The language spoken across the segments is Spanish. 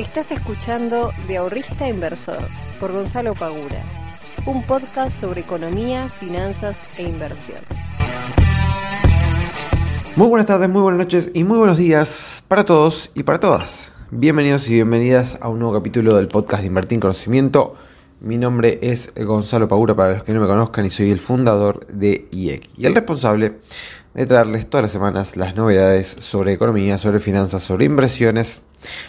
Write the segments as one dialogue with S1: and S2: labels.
S1: Estás escuchando De Ahorrista Inversor por Gonzalo Pagura, un podcast sobre economía, finanzas e inversión.
S2: Muy buenas tardes, muy buenas noches y muy buenos días para todos y para todas. Bienvenidos y bienvenidas a un nuevo capítulo del podcast de Invertir en Conocimiento. Mi nombre es Gonzalo Pagura para los que no me conozcan y soy el fundador de IEC y el responsable de traerles todas las semanas las novedades sobre economía, sobre finanzas, sobre inversiones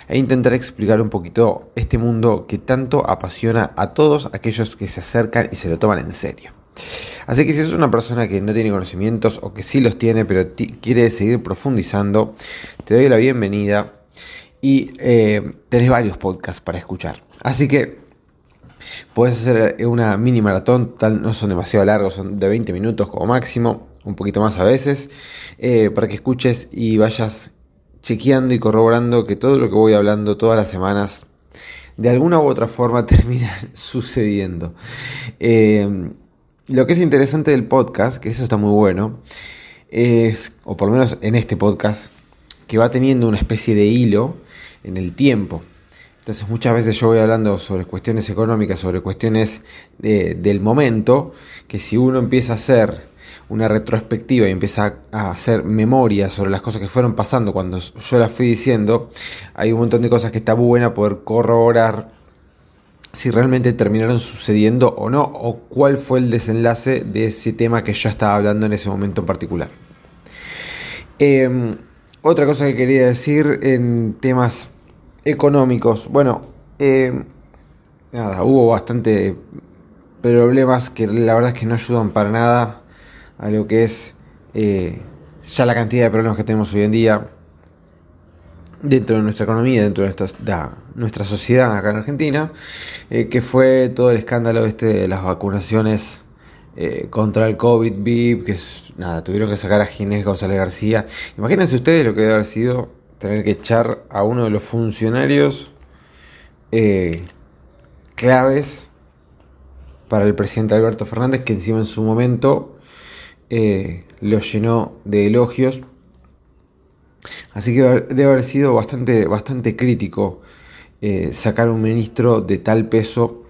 S2: e intentar explicar un poquito este mundo que tanto apasiona a todos aquellos que se acercan y se lo toman en serio. Así que si es una persona que no tiene conocimientos o que sí los tiene pero quiere seguir profundizando, te doy la bienvenida y eh, tenés varios podcasts para escuchar. Así que puedes hacer una mini maratón, no son demasiado largos, son de 20 minutos como máximo un poquito más a veces, eh, para que escuches y vayas chequeando y corroborando que todo lo que voy hablando todas las semanas, de alguna u otra forma termina sucediendo. Eh, lo que es interesante del podcast, que eso está muy bueno, es, o por lo menos en este podcast, que va teniendo una especie de hilo en el tiempo. Entonces muchas veces yo voy hablando sobre cuestiones económicas, sobre cuestiones del momento, que si uno empieza a hacer una retrospectiva y empieza a hacer memoria sobre las cosas que fueron pasando cuando yo las fui diciendo, hay un montón de cosas que está buena poder corroborar si realmente terminaron sucediendo o no, o cuál fue el desenlace de ese tema que yo estaba hablando en ese momento en particular. Em, otra cosa que quería decir en temas económicos, bueno, em, nada, hubo bastante problemas que la verdad es que no ayudan para nada a lo que es eh, ya la cantidad de problemas que tenemos hoy en día dentro de nuestra economía, dentro de nuestra, sociedad acá en Argentina, eh, que fue todo el escándalo este de las vacunaciones eh, contra el COVID, VIP, que es, nada, tuvieron que sacar a Ginés González García. Imagínense ustedes lo que debe haber sido tener que echar a uno de los funcionarios claves para el presidente Alberto Fernández, que encima en su momento eh, lo llenó de elogios. Así que debe haber sido bastante, bastante crítico eh, sacar un ministro de tal peso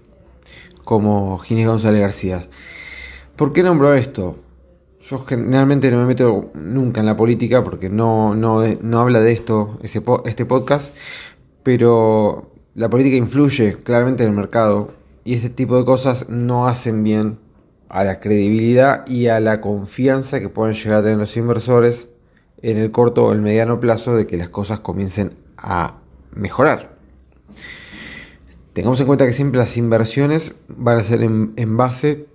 S2: como Ginés González García. ¿Por qué nombro esto? Yo generalmente no me meto nunca en la política porque no, no, habla de esto este podcast, pero la política influye claramente en el mercado y este tipo de cosas no hacen bien a la credibilidad y a la confianza que pueden llegar a tener los inversores en el corto o el mediano plazo de que las cosas comiencen a mejorar. Tengamos en cuenta que siempre las inversiones van a ser en, base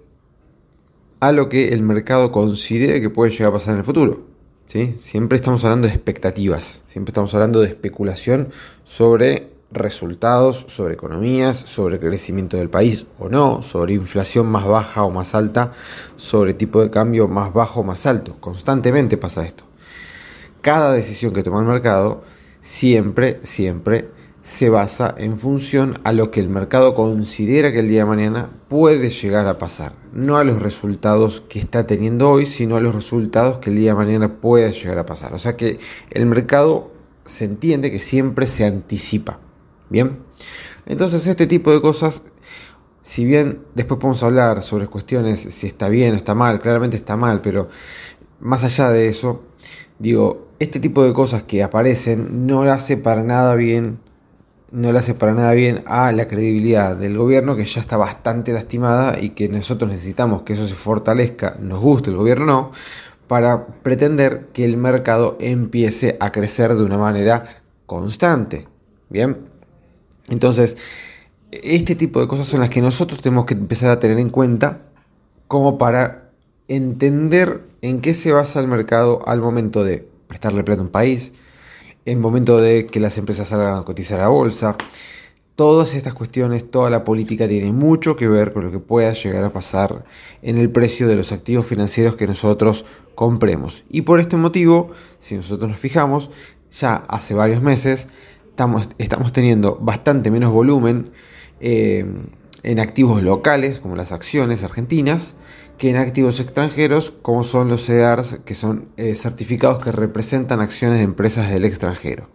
S2: a lo que el mercado considere que puede llegar a pasar en el futuro. ¿sí? Siempre estamos hablando de expectativas, siempre estamos hablando de especulación sobre resultados sobre economías, sobre crecimiento del país o no, sobre inflación más baja o más alta, sobre tipo de cambio más bajo o más alto. Constantemente pasa esto. Cada decisión que toma el mercado siempre, siempre se basa en función a lo que el mercado considera que el día de mañana puede llegar a pasar. No a los resultados que está teniendo hoy, sino a los resultados que el día de mañana puede llegar a pasar. O sea que el mercado se entiende que siempre se anticipa. Bien, entonces este tipo de cosas, si bien después podemos hablar sobre cuestiones si está bien o está mal, claramente está mal, pero más allá de eso, digo, este tipo de cosas que aparecen no le hace para nada bien, no le hace para nada bien a la credibilidad del gobierno que ya está bastante lastimada y que nosotros necesitamos que eso se fortalezca, nos guste el gobierno no, para pretender que el mercado empiece a crecer de una manera constante. Bien, entonces, este tipo de cosas son las que nosotros tenemos que empezar a tener en cuenta como para entender en qué se basa el mercado al momento de prestarle plata a un país, en momento de que las empresas salgan a cotizar a bolsa. Todas estas cuestiones, toda la política tiene mucho que ver con lo que pueda llegar a pasar en el precio de los activos financieros que nosotros compremos. Y por este motivo, si nosotros nos fijamos, ya hace varios meses estamos, teniendo bastante menos volumen eh, en activos locales, como las acciones argentinas, que en activos extranjeros, como son los CEDARs, que son eh, certificados que representan acciones de empresas del extranjero.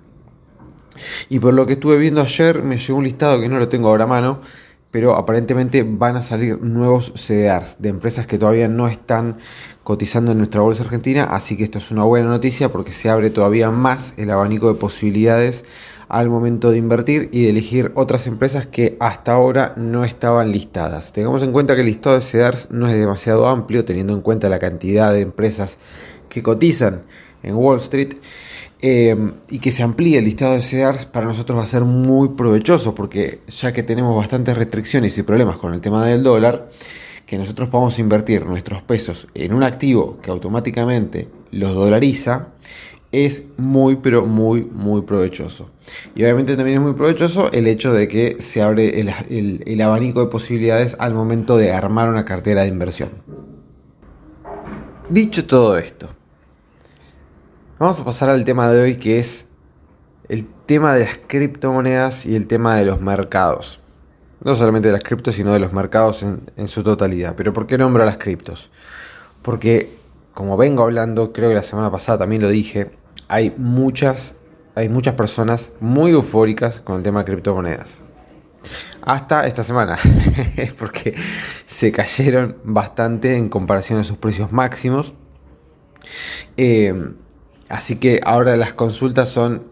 S2: Y por lo que estuve viendo ayer, me llegó un listado que no lo tengo ahora a mano, pero aparentemente van a salir nuevos CDRs de empresas que todavía no están cotizando en nuestra bolsa argentina, así que esto es una buena noticia porque se abre todavía más el abanico de posibilidades al momento de invertir y de elegir otras empresas que hasta ahora no estaban listadas. Tengamos en cuenta que el listado de CDRs no es demasiado amplio teniendo en cuenta la cantidad de empresas que cotizan en Wall Street eh, y que se amplíe el listado de CEDARs para nosotros va a ser muy provechoso porque ya que tenemos bastantes restricciones y problemas con el tema del dólar, que nosotros podamos invertir nuestros pesos en un activo que automáticamente los dolariza, es muy pero muy muy provechoso. Y obviamente también es muy provechoso el hecho de que se abre el abanico de posibilidades al momento de armar una cartera de inversión. Dicho todo esto, Vamos a pasar al tema de hoy que es el tema de las criptomonedas y el tema de los mercados. No solamente de las criptos, sino de los mercados en, su totalidad. Pero ¿por qué nombro a las criptos? Porque, como vengo hablando, creo que la semana pasada también lo dije, hay muchas, hay muchas personas muy eufóricas con el tema de criptomonedas. Hasta esta semana, porque se cayeron bastante en comparación a sus precios máximos. Eh, Así que ahora las consultas son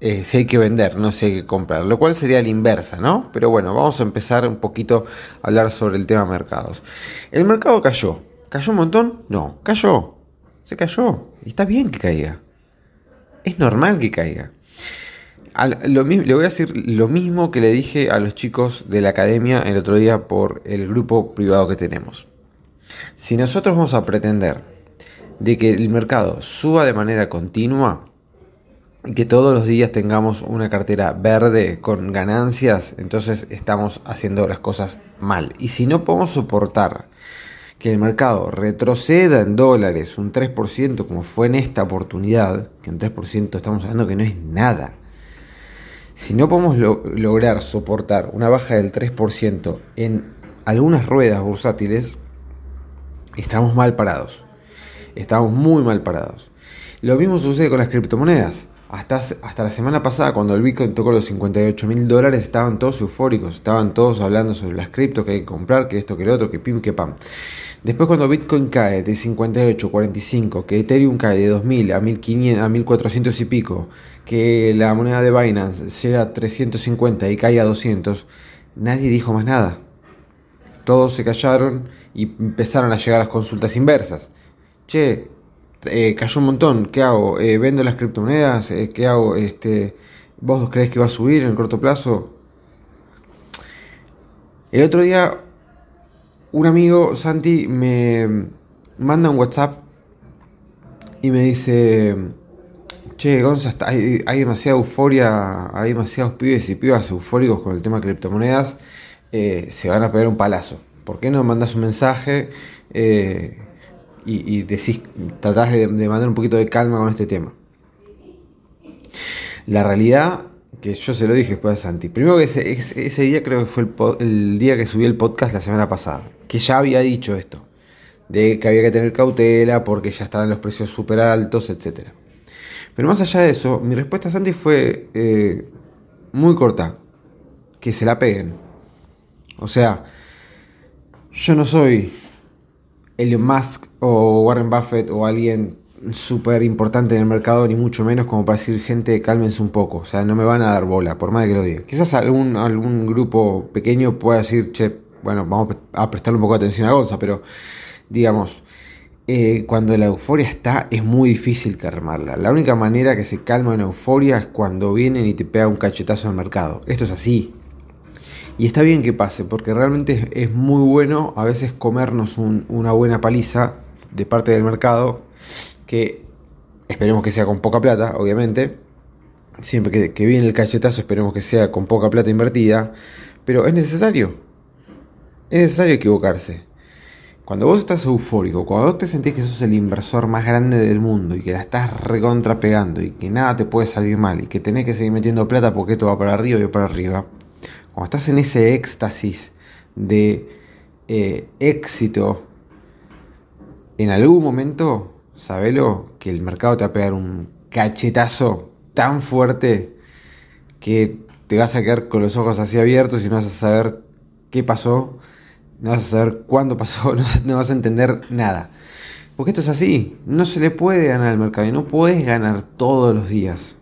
S2: eh, si hay que vender, no si hay que comprar, lo cual sería la inversa, ¿no? Pero bueno, vamos a empezar un poquito a hablar sobre el tema mercados. El mercado cayó. ¿Cayó un montón? No, cayó. Se cayó. Está bien que caiga. Es normal que caiga. le voy a decir lo mismo que le dije a los chicos de la academia el otro día por el grupo privado que tenemos. Si nosotros vamos a pretender de que el mercado suba de manera continua y que todos los días tengamos una cartera verde con ganancias, entonces estamos haciendo las cosas mal. Y si no podemos soportar que el mercado retroceda en dólares un 3%, como fue en esta oportunidad, que un 3% estamos hablando que no es nada. Si no podemos lograr soportar una baja del 3% en algunas ruedas bursátiles, estamos mal parados estamos muy mal parados. Lo mismo sucede con las criptomonedas. Hasta, hasta la semana pasada, cuando el Bitcoin tocó los 58 mil dólares, estaban todos eufóricos, estaban todos hablando sobre las criptos que hay que comprar, que esto, que lo otro, que pim, que pam. Después cuando Bitcoin cae de 58, 45, que Ethereum cae de 2000 a 1500, a 1400 y pico, que la moneda de Binance llega a 350 y cae a 200, nadie dijo más nada. Todos se callaron y empezaron a llegar las consultas inversas che, eh, cayó un montón, ¿qué hago? Eh, ¿Vendo las criptomonedas? Eh, ¿Qué hago? Este, ¿Vos crees que va a subir en el corto plazo? El otro día, un amigo, Santi, me manda un WhatsApp y me dice, che, Gonza, hay, hay, demasiada euforia, hay demasiados pibes y pibas eufóricos con el tema de criptomonedas, se van a pegar un palazo. ¿Por qué no mandas un mensaje? Y, decís, tratás de, mandar un poquito de calma con este tema. La realidad, que yo se lo dije después a Santi, primero que ese, día creo que fue el, el, día que subí el podcast la semana pasada, que ya había dicho esto, de que había que tener cautela porque ya estaban los precios súper altos, etc. Pero más allá de eso, mi respuesta a Santi fue eh, muy corta, que se la peguen. O sea, yo no soy Elon Musk o Warren Buffett o alguien súper importante en el mercado, ni mucho menos como para decir, gente, cálmense un poco. O sea, no me van a dar bola, por más que lo diga. Quizás algún, algún grupo pequeño pueda decir, che, bueno, vamos a prestarle un poco de atención a Gonza, pero digamos, eh, cuando la euforia está, es muy difícil calmarla. La única manera que se calma una euforia es cuando vienen y te pega un cachetazo al mercado. Esto es así. Y está bien que pase, porque realmente es muy bueno a veces comernos una buena paliza de parte del mercado, que esperemos que sea con poca plata, obviamente. Siempre que, viene el cachetazo esperemos que sea con poca plata invertida, pero es necesario. Es necesario equivocarse. Cuando vos estás eufórico, cuando vos te sentís que sos el inversor más grande del mundo y que la estás recontra pegando y que nada te puede salir mal y que tenés que seguir metiendo plata porque esto va para arriba y va para arriba, cuando estás en ese éxtasis de eh, éxito, en algún momento, sabelo, que el mercado te va a pegar un cachetazo tan fuerte que te vas a quedar con los ojos así abiertos y no vas a saber qué pasó, no vas a saber cuándo pasó, no, vas a entender nada. Porque esto es así, no se le puede ganar al mercado y no puedes ganar todos los días.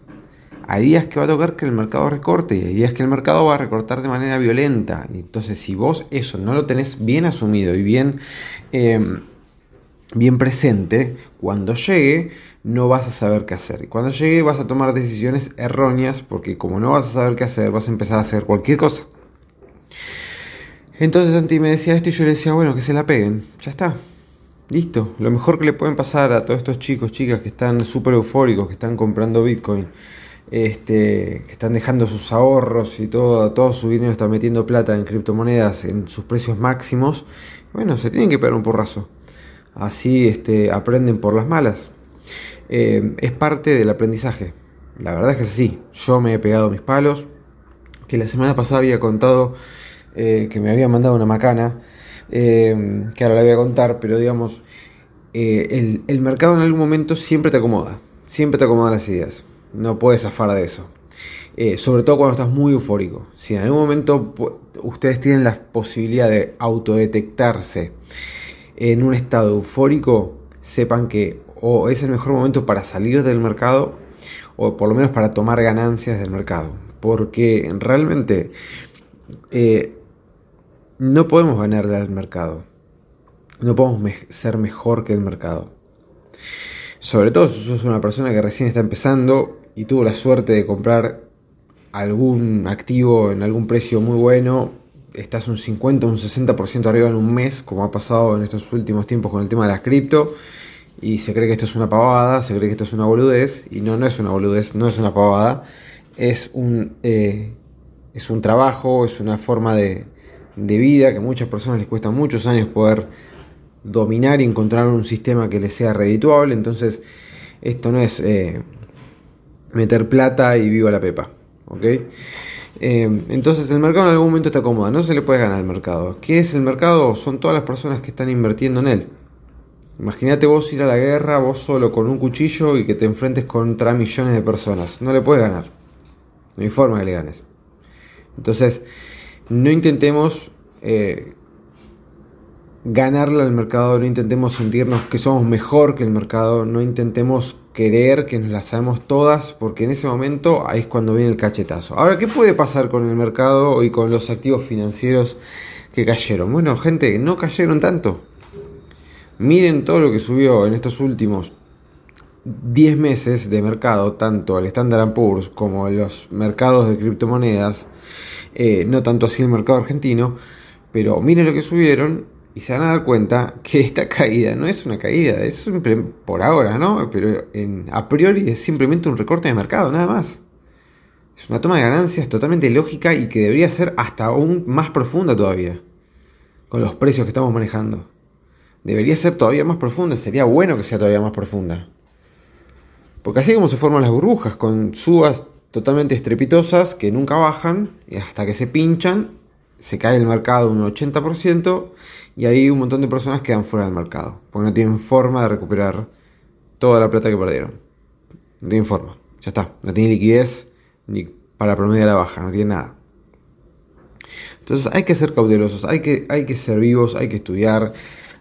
S2: Hay días que va a tocar que el mercado recorte y hay días que el mercado va a recortar de manera violenta. Entonces, si vos eso no lo tenés bien asumido y bien, em, bien presente, cuando llegue no vas a saber qué hacer. Y cuando llegue vas a tomar decisiones erróneas porque como no vas a saber qué hacer, vas a empezar a hacer cualquier cosa. Entonces Santi me decía esto y yo le decía, bueno, que se la peguen. Ya está. Listo. Lo mejor que le pueden pasar a todos estos chicos, chicas que están súper eufóricos, que están comprando Bitcoin, este, que están dejando sus ahorros y todo, todo su dinero está metiendo plata en criptomonedas en sus precios máximos, bueno, se tienen que pegar un porrazo. Así este, aprenden por las malas. Eh, es parte del aprendizaje. La verdad es que es así. Yo me he pegado mis palos, que la semana pasada había contado eh, que me había mandado una macana, eh, que ahora la voy a contar, pero digamos, el, el mercado en algún momento siempre te acomoda, siempre te acomoda las ideas no puedes zafar de eso. Eh, sobre todo cuando estás muy eufórico. Si en algún momento ustedes tienen la posibilidad de autodetectarse en un estado eufórico, sepan que o es el mejor momento para salir del mercado o por lo menos para tomar ganancias del mercado. Porque realmente eh, no podemos ganarle al mercado. No podemos ser mejor que el mercado. Sobre todo si sos una persona que recién está empezando y tuvo la suerte de comprar algún activo en algún precio muy bueno, estás un 50 o un 60% arriba en un mes, como ha pasado en estos últimos tiempos con el tema de las cripto, y se cree que esto es una pavada, se cree que esto es una boludez, y no, no es una boludez, no es una pavada, es un, eh, es un trabajo, es una forma de, de vida que a muchas personas les cuesta muchos años poder dominar y encontrar un sistema que les sea redituable, entonces esto no es... Eh, meter plata y viva la pepa. ¿ok? Eh, entonces el mercado en algún momento está cómodo, no se le puede ganar al mercado. ¿Qué es el mercado? Son todas las personas que están invirtiendo en él. Imagínate vos ir a la guerra, vos solo con un cuchillo y que te enfrentes contra millones de personas. No le puedes ganar. No hay forma que le ganes. Entonces, no intentemos eh, ganarle al mercado, no intentemos sentirnos que somos mejor que el mercado, no intentemos creer que nos las sabemos todas, porque en ese momento ahí es cuando viene el cachetazo. Ahora, ¿qué puede pasar con el mercado y con los activos financieros que cayeron? Bueno, gente, no cayeron tanto. Miren todo lo que subió en estos últimos 10 meses de mercado, tanto el Standard Poor's como los mercados de criptomonedas, eh, no tanto así el mercado argentino, pero miren lo que subieron y se van a dar cuenta que esta caída no es una caída, es por ahora, ¿no? Pero en, a priori es simplemente un recorte de mercado, nada más. Es una toma de ganancias totalmente lógica y que debería ser hasta aún más profunda todavía, con los precios que estamos manejando. Debería ser todavía más profunda, sería bueno que sea todavía más profunda. Porque así como se forman las burbujas, con subas totalmente estrepitosas que nunca bajan, y hasta que se pinchan, se cae el mercado un 80%, y ahí un montón de personas quedan fuera del mercado, porque no tienen forma de recuperar toda la plata que perdieron. No tienen forma, ya está. No tienen liquidez ni para promedio la baja, no tienen nada. Entonces hay que ser cautelosos, hay que, hay que ser vivos, hay que estudiar,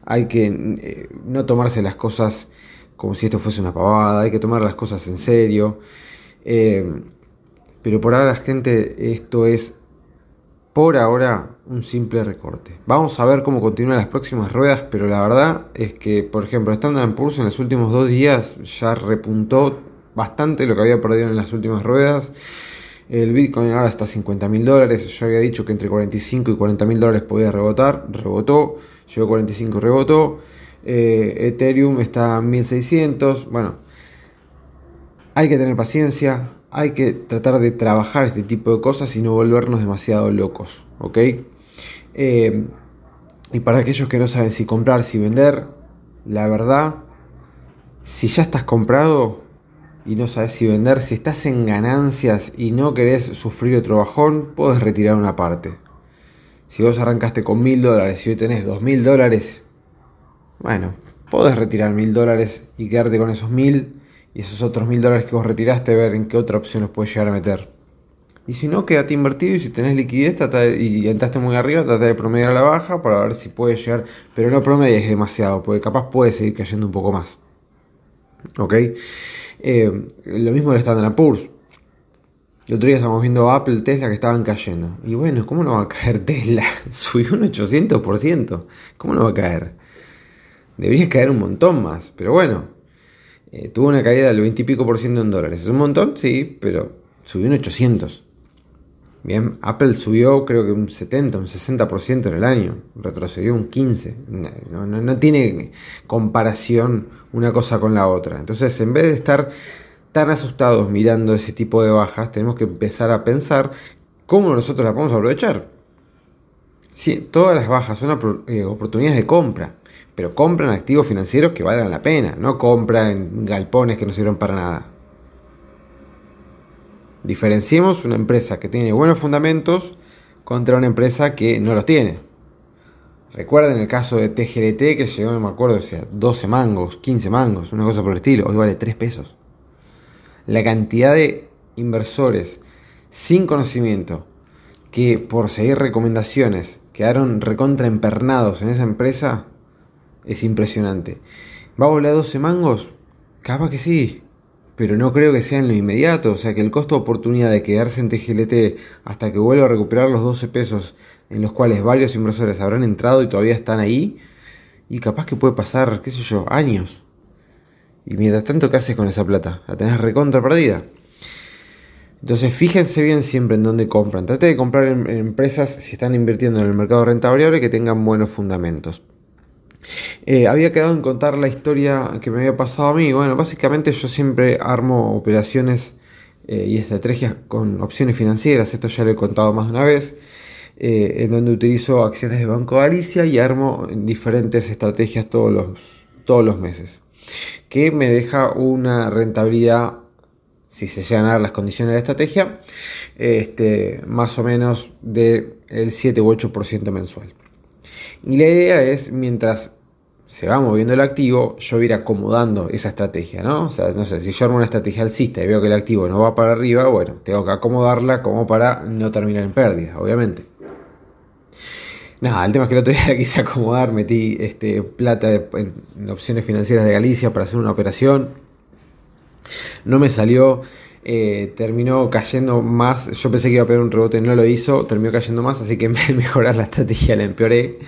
S2: hay que eh, no tomarse las cosas como si esto fuese una pavada, hay que tomar las cosas en serio. Eh, pero por ahora, gente, esto es por ahora un simple recorte. Vamos a ver cómo continúan las próximas ruedas, pero la verdad es que, por ejemplo, Standard Poor's en los últimos dos días ya repuntó bastante lo que había perdido en las últimas ruedas. El Bitcoin ahora está a 50 mil dólares. Yo había dicho que entre 45 y 40 mil dólares podía rebotar. Rebotó. Llegó a 45 y rebotó. Eh, Ethereum está a 1600. Bueno, hay que tener paciencia hay que tratar de trabajar este tipo de cosas y no volvernos demasiado locos, ¿ok? Eh, y para aquellos que no saben si comprar, si vender, la verdad, si ya estás comprado y no sabes si vender, si estás en ganancias y no querés sufrir otro bajón, puedes retirar una parte. Si vos arrancaste con mil dólares y hoy tenés dos mil dólares, bueno, podés retirar mil dólares y quedarte con esos mil y esos otros mil dólares que vos retiraste, ver en qué otra opción los puedes llegar a meter. Y si no, quédate invertido y si tenés liquidez y entraste muy arriba, trata de promediar a la baja para ver si puede llegar. Pero no promedies demasiado, porque capaz puede seguir cayendo un poco más. ¿Ok? Eh, lo mismo del Standard Poor's. El otro día estamos viendo Apple, Tesla que estaban cayendo. Y bueno, ¿cómo no va a caer Tesla? Subió un 800%. ¿Cómo no va a caer? Debería caer un montón más. Pero bueno, eh, tuvo una caída del 20 y pico por ciento en dólares. ¿Es un montón? Sí, pero subió un 800. Bien, Apple subió creo que un 70, un 60% en el año, retrocedió un 15. No, tiene comparación una cosa con la otra. Entonces, en vez de estar tan asustados mirando ese tipo de bajas, tenemos que empezar a pensar cómo nosotros las podemos aprovechar. Sí, todas las bajas son eh, oportunidades de compra, pero compran activos financieros que valgan la pena, no compran galpones que no sirven para nada. Diferenciemos una empresa que tiene buenos fundamentos contra una empresa que no los tiene. Recuerden el caso de TGLT que llegó, no me acuerdo, o sea, 12 mangos, 15 mangos, una cosa por el estilo, hoy vale 3 pesos. La cantidad de inversores sin conocimiento que por seguir recomendaciones quedaron recontra empernados en esa empresa es impresionante. ¿Va a volar 12 mangos? Capaz que sí, pero no creo que sea en lo inmediato, o sea que el costo de oportunidad de quedarse en TGLT hasta que vuelva a recuperar los 12 pesos en los cuales varios inversores habrán entrado y todavía están ahí, y capaz que puede pasar, qué sé yo, años. Y mientras tanto, ¿qué haces con esa plata? La tenés recontra perdida. Entonces, fíjense bien siempre en dónde compran. Trate de comprar en, empresas, si están invirtiendo en el mercado rentable, que tengan buenos fundamentos. Eh, había quedado en contar la historia que me había pasado a mí. Bueno, básicamente yo siempre armo operaciones eh, y estrategias con opciones financieras. Esto ya lo he contado más de una vez. Eh, en donde utilizo acciones de Banco Galicia y armo diferentes estrategias todos los, todos los meses. Que me deja una rentabilidad, si se llegan a dar las condiciones de la estrategia, este, más o menos del 7 u 8% mensual. Y la idea es, mientras se va moviendo el activo, yo ir acomodando esa estrategia, ¿no? O sea, no sé, si yo armo una estrategia alcista y veo que el activo no va para arriba, bueno, tengo que acomodarla como para no terminar en pérdida, obviamente. Nada, el tema es que el otro día la quise acomodar, metí este, plata en opciones financieras de Galicia para hacer una operación. No me salió, eh, terminó cayendo más. Yo pensé que iba a pegar un rebote, no lo hizo, terminó cayendo más, así que en vez de mejorar la estrategia la empeoré.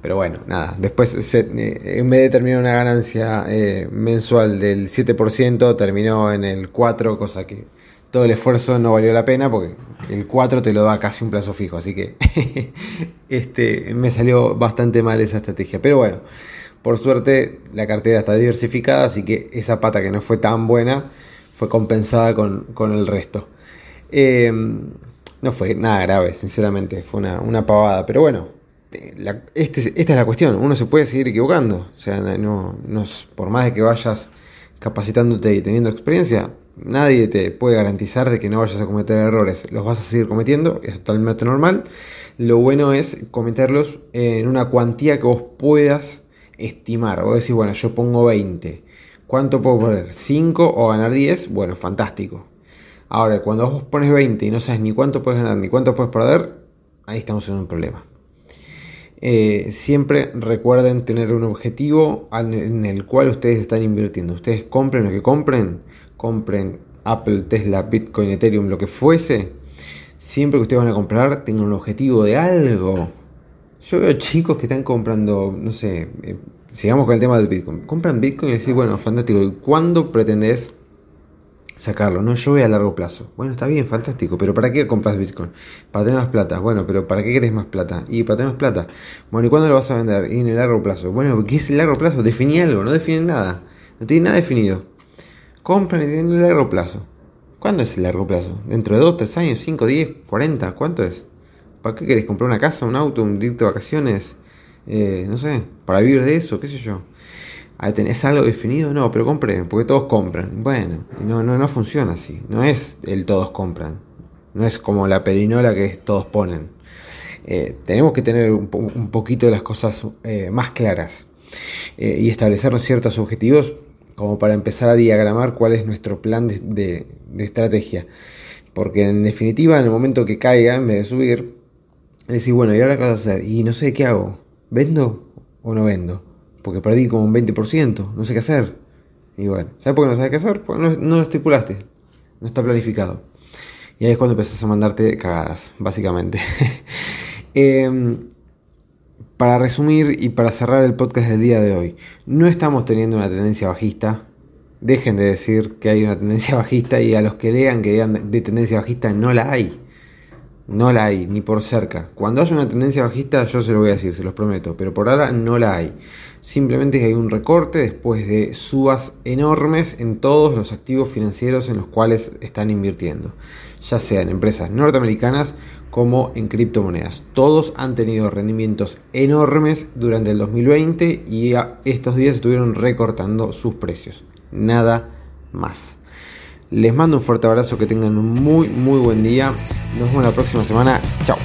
S2: Pero bueno, nada, después eh, en vez de terminar una ganancia eh, mensual del 7%, terminó en el 4%, cosa que todo el esfuerzo no valió la pena porque el 4 te lo da casi un plazo fijo, así que este, me salió bastante mal esa estrategia. Pero bueno, por suerte la cartera está diversificada, así que esa pata que no fue tan buena fue compensada con, el resto. Eh, no fue nada grave, sinceramente, fue una, una pavada, pero bueno, este, esta es la cuestión, uno se puede seguir equivocando, o sea, no, por más de que vayas capacitándote y teniendo experiencia, nadie te puede garantizar de que no vayas a cometer errores, los vas a seguir cometiendo, es totalmente normal, lo bueno es cometerlos en una cuantía que vos puedas estimar, vos decís, bueno, yo pongo 20, ¿cuánto puedo poner? ¿5 o ganar 10? Bueno, fantástico. Ahora, cuando vos pones 20 y no sabes ni cuánto puedes ganar ni cuánto puedes perder, ahí estamos en un problema. Eh, siempre recuerden tener un objetivo en el cual ustedes están invirtiendo. Ustedes compren lo que compren, compren Apple, Tesla, Bitcoin, Ethereum, lo que fuese. Siempre que ustedes van a comprar, tengan un objetivo de algo. Yo veo chicos que están comprando, no sé, eh, sigamos con el tema del Bitcoin. Compran Bitcoin y decís, bueno, fantástico. ¿Y cuándo pretendés sacarlo. No, yo voy a largo plazo. Bueno, está bien, fantástico, pero ¿para qué compras Bitcoin? Para tener más plata. Bueno, pero ¿para qué querés más plata? Y para tener más plata. Bueno, ¿y cuándo lo vas a vender? Y en el largo plazo. Bueno, ¿qué es el largo plazo? Definí algo, no definen nada. No tienen nada definido. Compran y tienen el largo plazo. ¿Cuándo es el largo plazo? ¿Dentro de 2, 3 años, 5, 10, 40? ¿Cuánto es? ¿Para qué querés comprar una casa, un auto, un directo de vacaciones? Eh, no sé, para vivir de eso, qué sé yo. ¿Tenés algo definido? No, pero compré, porque todos compran. Bueno, no, no, no funciona así. No es el todos compran. No es como la perinola que todos ponen. Eh, tenemos que tener un, poquito de las cosas eh, más claras eh, y establecernos ciertos objetivos como para empezar a diagramar cuál es nuestro plan de, estrategia. Porque en definitiva, en el momento que caiga, en vez de subir, decís, bueno, ¿y ahora qué vas a hacer? Y no sé qué hago. ¿Vendo o no vendo? Porque perdí como un 20%, no sé qué hacer. Y bueno, ¿sabes por qué no sabes qué hacer? Porque no, lo estipulaste, no está planificado. Y ahí es cuando empezás a mandarte cagadas, básicamente. eh, para resumir y para cerrar el podcast del día de hoy, no estamos teniendo una tendencia bajista. Dejen de decir que hay una tendencia bajista y a los que lean que digan de tendencia bajista no la hay. No la hay, ni por cerca. Cuando haya una tendencia bajista yo se lo voy a decir, se los prometo, pero por ahora no la hay. Simplemente hay un recorte después de subas enormes en todos los activos financieros en los cuales están invirtiendo, ya sea en empresas norteamericanas como en criptomonedas. Todos han tenido rendimientos enormes durante el 2020 y estos días estuvieron recortando sus precios. Nada más. Les mando un fuerte abrazo, que tengan un muy muy buen día. Nos vemos la próxima semana. Chao.